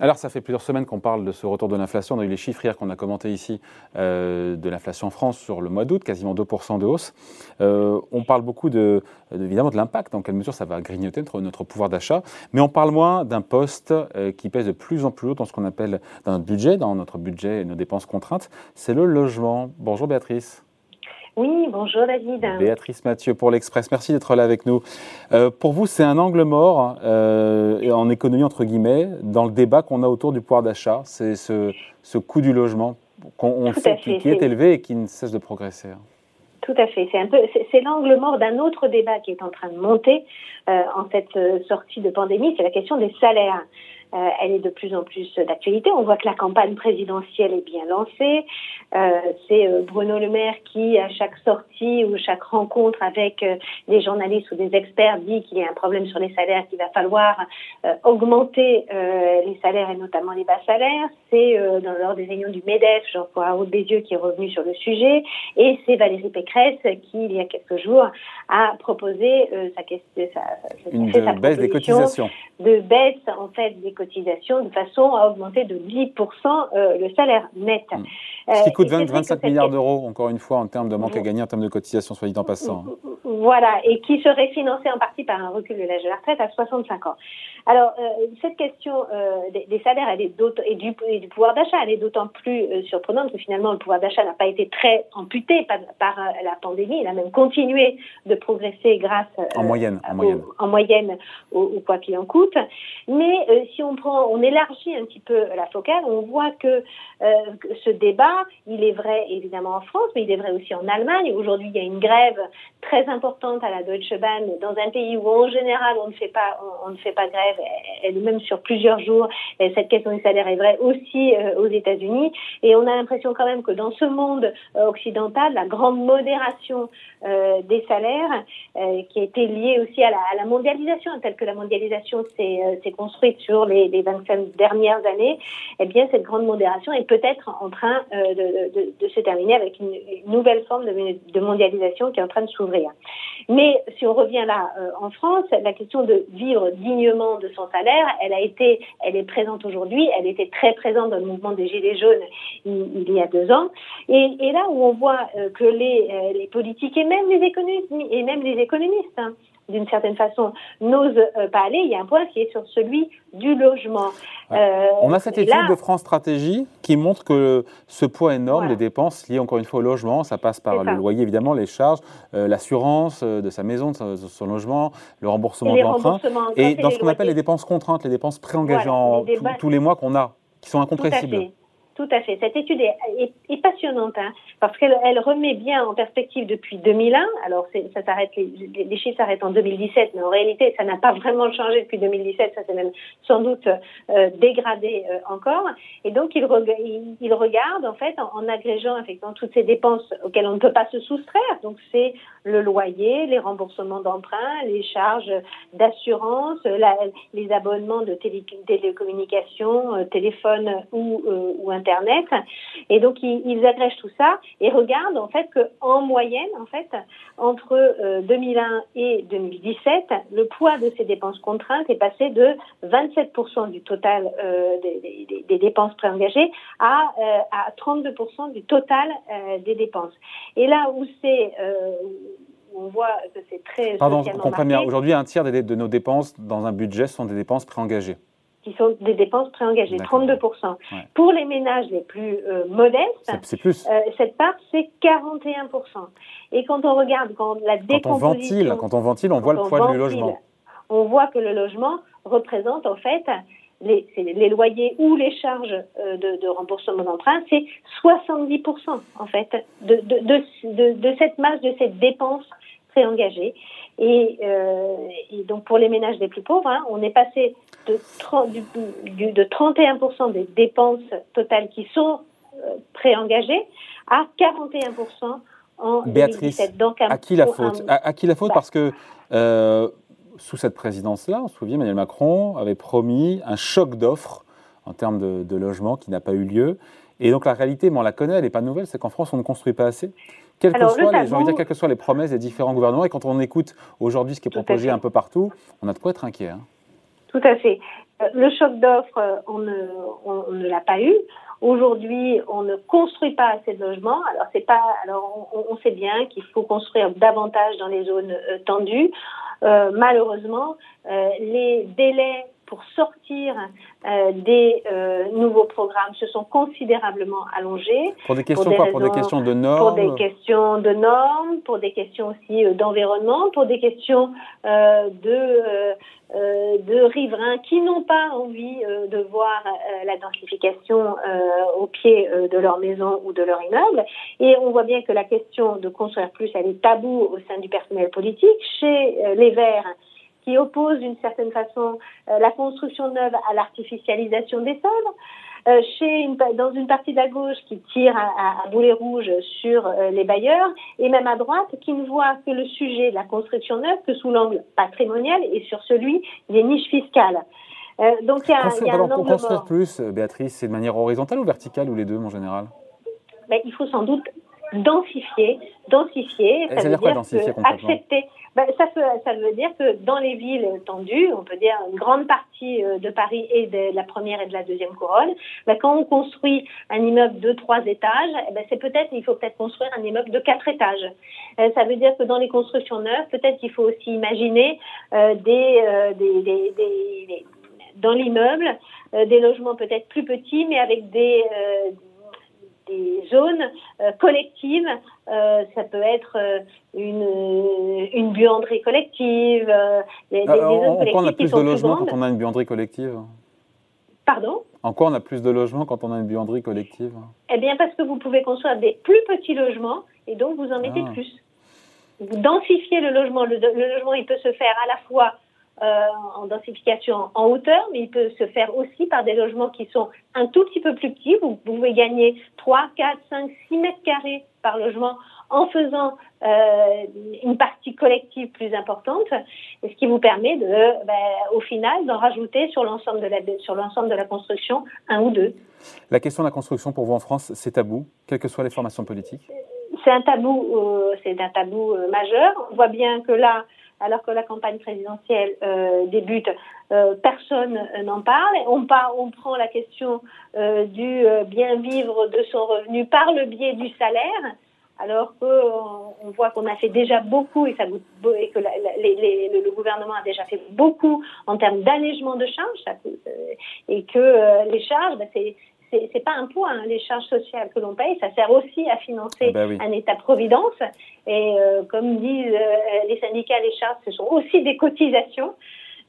Alors, ça fait plusieurs semaines qu'on parle de ce retour de l'inflation. On a eu les chiffres hier qu'on a commenté ici euh, de l'inflation en France sur le mois d'août, quasiment 2% de hausse. Euh, on parle beaucoup de, évidemment de l'impact, dans quelle mesure ça va grignoter notre, pouvoir d'achat, mais on parle moins d'un poste euh, qui pèse de plus en plus haut dans ce qu'on appelle dans notre budget, dans notre budget et nos dépenses contraintes, c'est le logement. Bonjour Béatrice. Oui, bonjour David. Béatrice Mathieu pour l'Express, merci d'être là avec nous. Euh, pour vous, c'est un angle mort euh, en économie, entre guillemets, dans le débat qu'on a autour du pouvoir d'achat. C'est ce, ce coût du logement qu'on sait qui, est élevé et qui ne cesse de progresser. Tout à fait. C'est un peu, c'est l'angle mort d'un autre débat qui est en train de monter euh, en cette sortie de pandémie. C'est la question des salaires. Euh, elle est de plus en plus d'actualité. On voit que la campagne présidentielle est bien lancée. Euh, c'est euh, Bruno Le Maire qui, à chaque sortie ou chaque rencontre avec des journalistes ou des experts, dit qu'il y a un problème sur les salaires, qu'il va falloir augmenter les salaires et notamment les bas salaires. C'est dans lors des réunions du MEDEF, Jean-Paul Bézieux, qui est revenu sur le sujet. Et c'est Valérie Pécresse qui, il y a quelques jours, a proposé sa, sa, sa, baisse des cotisations. De baisse, en fait, des cotisations de façon à augmenter de 10% euh, le salaire net. Hmm. Ce qui coûte 25 milliards d'euros, encore une fois, en termes de manque à gagner, en termes de cotisations, soit dit en passant. Voilà, et qui serait financé en partie par un recul de l'âge de la retraite à 65 ans. Alors, euh, cette question euh, des, salaires elle est et, du, et du pouvoir d'achat, elle est d'autant plus euh, surprenante que finalement, le pouvoir d'achat n'a pas été très amputé par, par la pandémie. Il a même continué de progresser grâce en moyenne, en moyenne, en moyenne au, quoi qu'il en coûte. Mais si on on élargit un petit peu la focale, on voit que ce débat, il est vrai évidemment en France, mais il est vrai aussi en Allemagne. Aujourd'hui, il y a une grève très importante à la Deutsche Bahn dans un pays où en général on ne fait pas, on ne fait grève même sur plusieurs jours. Et cette question du salaire est vraie aussi euh, aux États-Unis. Et on a l'impression quand même que dans ce monde euh, occidental, la grande modération euh, des salaires, qui a été liée aussi à la, mondialisation, telle que la mondialisation s'est construite sur les, les 25 dernières années, eh bien cette grande modération est peut-être en train de, se terminer avec une, nouvelle forme de, mondialisation qui est en train de s'ouvrir. Mais si on revient là en France, la question de vivre dignement de son salaire, elle a été, elle est présente aujourd'hui, elle était très présente dans le mouvement des Gilets jaunes il, y a deux ans. Et, là où on voit euh, que les, euh, les politiques et même les économistes, et même les économistes, hein, d'une certaine façon, n'osent euh, pas aller. Il y a un point qui est sur celui du logement. Euh, On a cette étude de France Stratégie qui montre que ce poids énorme des dépenses liées encore une fois au logement, ça passe par le loyer évidemment, les charges, euh, l'assurance de sa maison, de son, logement, le remboursement de l'emprunt, et dans ce qu'on appelle les dépenses contraintes, les dépenses préengagées tous les mois qu'on a, qui sont incompressibles. Tout à fait. Cette étude est, passionnante hein, parce qu'elle elle remet bien en perspective depuis 2001. Alors les, chiffres s'arrêtent en 2017, mais en réalité ça n'a pas vraiment changé depuis 2017. Ça s'est même sans doute euh, dégradé euh, encore. Et donc il, regarde en fait en, agrégeant effectivement toutes ces dépenses auxquelles on ne peut pas se soustraire. Donc c'est le loyer, les remboursements d'emprunts, les charges d'assurance, les abonnements de télé, télécommunications, euh, téléphone ou, ou Internet. Et donc, ils, agrègent tout ça et regardent en fait qu'en moyenne, en fait, entre 2001 euh, et 2017, le poids de ces dépenses contraintes est passé de 27% du total euh, des, dépenses préengagées à, euh, à 32% du total des dépenses. Et là où c'est on voit que c'est très. Pardon, je comprends bien. Aujourd'hui, un tiers de nos dépenses dans un budget sont des dépenses préengagées qui sont des dépenses préengagées, 32%. Pour les ménages les plus euh, modestes, euh, cette part, c'est 41%. Et quand on regarde quand la décomposition... Quand on ventile, on voit le poids du logement. On voit que le logement représente en fait les, les loyers ou les charges euh, de, de, remboursement d'emprunt, c'est 70% en fait de, de, de, cette masse, de cette dépense préengagée. Et, et, donc pour les ménages les plus pauvres, hein, on est passé de, 30, du, de 31% des dépenses totales qui sont euh, préengagées à 41% en Béatrice, 2017. Donc, à qui la faute? À, qui la faute? Parce que euh, sous cette présidence-là, on se souvient, Emmanuel Macron avait promis un choc d'offres en termes de, de logement qui n'a pas eu lieu. Et donc la réalité, mais on la connaît, elle n'est pas nouvelle, c'est qu'en France, on ne construit pas assez. Quelles que, soient les, dire, quelles que soient les promesses des différents gouvernements, et quand on écoute aujourd'hui ce qui est proposé un peu partout, on a de quoi être inquiet. Hein. Tout à fait. Le choc d'offres, on ne, on ne l'a pas eu. Aujourd'hui, on ne construit pas assez de logements. Alors c'est pas. Alors on, sait bien qu'il faut construire davantage dans les zones euh, tendues. Euh, malheureusement, euh, les délais pour sortir euh, des euh, nouveaux programmes se sont considérablement allongés. Pour des questions quoi? Pour des questions de normes Pour des questions de normes, pour des questions aussi d'environnement, pour des questions de euh, de riverains qui n'ont pas envie euh, de voir euh, la densification au pied de leur maison ou de leur immeuble. Et on voit bien que la question de construire plus, elle est taboue au sein du personnel politique. Chez les Verts, qui opposent d'une certaine façon la construction neuve à l'artificialisation des sols. Euh, chez une, dans une partie de la gauche qui tire à, à boulet rouge sur euh, les bailleurs, et même à droite qui ne voit que le sujet de la construction neuve que sous l'angle patrimonial et sur celui des niches fiscales. Euh, donc il y a, il y a un Pour construire plus, Béatrice, c'est de manière horizontale ou verticale ou les deux en général? Ben, Il faut sans doute densifier, densifier, ça, veut dire, densifier accepter. Ben, ça, veut, ça, veut dire que dans les villes tendues, on peut dire une grande partie euh, de Paris et de la première et de la deuxième couronne, ben, quand on construit un immeuble de trois étages, eh ben, c'est peut-être il faut peut-être construire un immeuble de quatre étages. Euh, ça veut dire que dans les constructions neuves, peut-être qu'il faut aussi imaginer euh, des, des, des, des, dans l'immeuble des logements peut-être plus petits, mais avec des des zones euh, collectives. Euh, ça peut être euh, une, une buanderie collective. Des, des en, quoi on a plus de logements quand on a une buanderie collective? Pardon? En quoi on a plus de logements quand on a une buanderie collective? Eh bien, parce que vous pouvez construire des plus petits logements et donc vous en mettez ah. plus. Vous densifiez le logement. le, logement, il peut se faire à la fois en densification en hauteur, mais il peut se faire aussi par des logements qui sont un tout petit peu plus petits. Vous pouvez gagner 3, 4, 5, 6 mètres carrés par logement en faisant euh, une partie collective plus importante, ce qui vous permet de, ben, au final, d'en rajouter sur l'ensemble de la sur l'ensemble de la construction un ou deux. La question de la construction pour vous en France, c'est tabou, quelles que soient les formations politiques? C'est un tabou, euh, c'est un tabou majeur. On voit bien que là, alors que la campagne présidentielle euh, débute, euh, personne n'en parle. On, on prend la question euh, du bien vivre de son revenu par le biais du salaire, alors qu'on on voit qu'on a fait déjà beaucoup et, que le gouvernement a déjà fait beaucoup en termes d'allègement de charges, et que les charges, ben, c'est c'est pas un point, hein, les charges sociales que l'on paye, ça sert aussi à financer ah bah un État-providence. Et euh, comme disent euh, les syndicats, les charges, ce sont aussi des cotisations.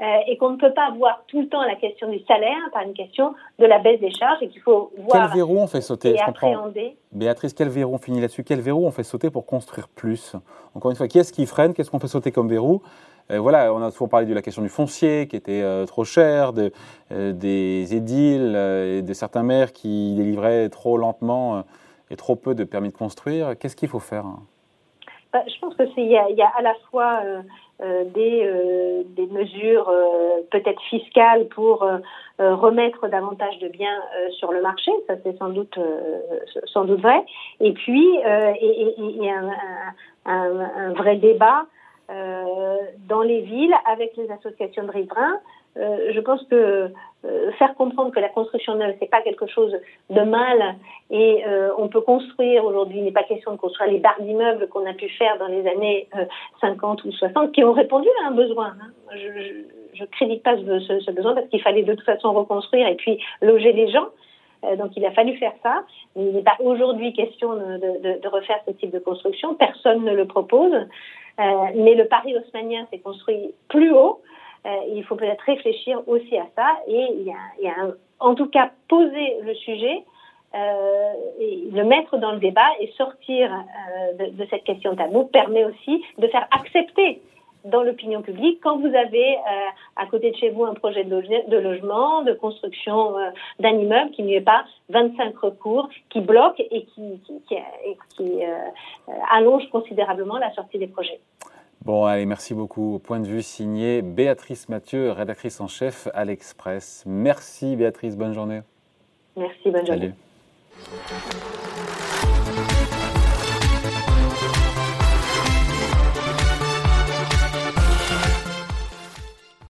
Euh, et qu'on ne peut pas voir tout le temps la question du salaire par une question de la baisse des charges et qu'il faut voir. Quel verrou on fait sauter comprends. Béatrice, quel verrou on finit là-dessus Quel verrou on fait sauter pour construire plus? Encore une fois, qui est-ce qui freine? Qu'est-ce qu'on fait sauter comme verrou? Euh, voilà, on a souvent parlé de la question du foncier qui était euh, trop cher, de, euh, des édiles et de certains maires qui délivraient trop lentement et trop peu de permis de construire. Qu'est-ce qu'il faut faire? Bah, Je pense que il y, a à la fois des, des, mesures peut-être fiscales pour remettre davantage de biens sur le marché, ça c'est sans doute sans doute vrai. Et puis il y a un, vrai débat euh, dans les villes avec les associations de riverains. Euh, je pense que euh, faire comprendre que la construction neuve c'est pas quelque chose de mal et euh, on peut construire aujourd'hui il n'est pas question de construire les barres d'immeubles qu'on a pu faire dans les années 50 ou 60 qui ont répondu à un besoin. Hein. Je, ne crédite pas ce, besoin parce qu'il fallait de toute façon reconstruire et puis loger les gens. Donc il a fallu faire ça. Il n'est pas aujourd'hui question de, refaire ce type de construction. Personne ne le propose. Euh, mais le Paris haussmanien s'est construit plus haut. Euh, il faut peut-être réfléchir aussi à ça et il y a, a en tout cas poser le sujet, euh, le mettre dans le débat et sortir de, de, cette question tabou permet aussi de faire accepter dans l'opinion publique quand vous avez euh, à côté de chez vous un projet de, logement, de construction euh, d'un immeuble qui n'y est pas 25 recours qui bloquent et qui, qui, euh, allonge considérablement la sortie des projets. Bon, allez, merci beaucoup. Au point de vue signé Béatrice Mathieu, rédactrice en chef à l'Express. Merci Béatrice, bonne journée. Merci, bonne journée.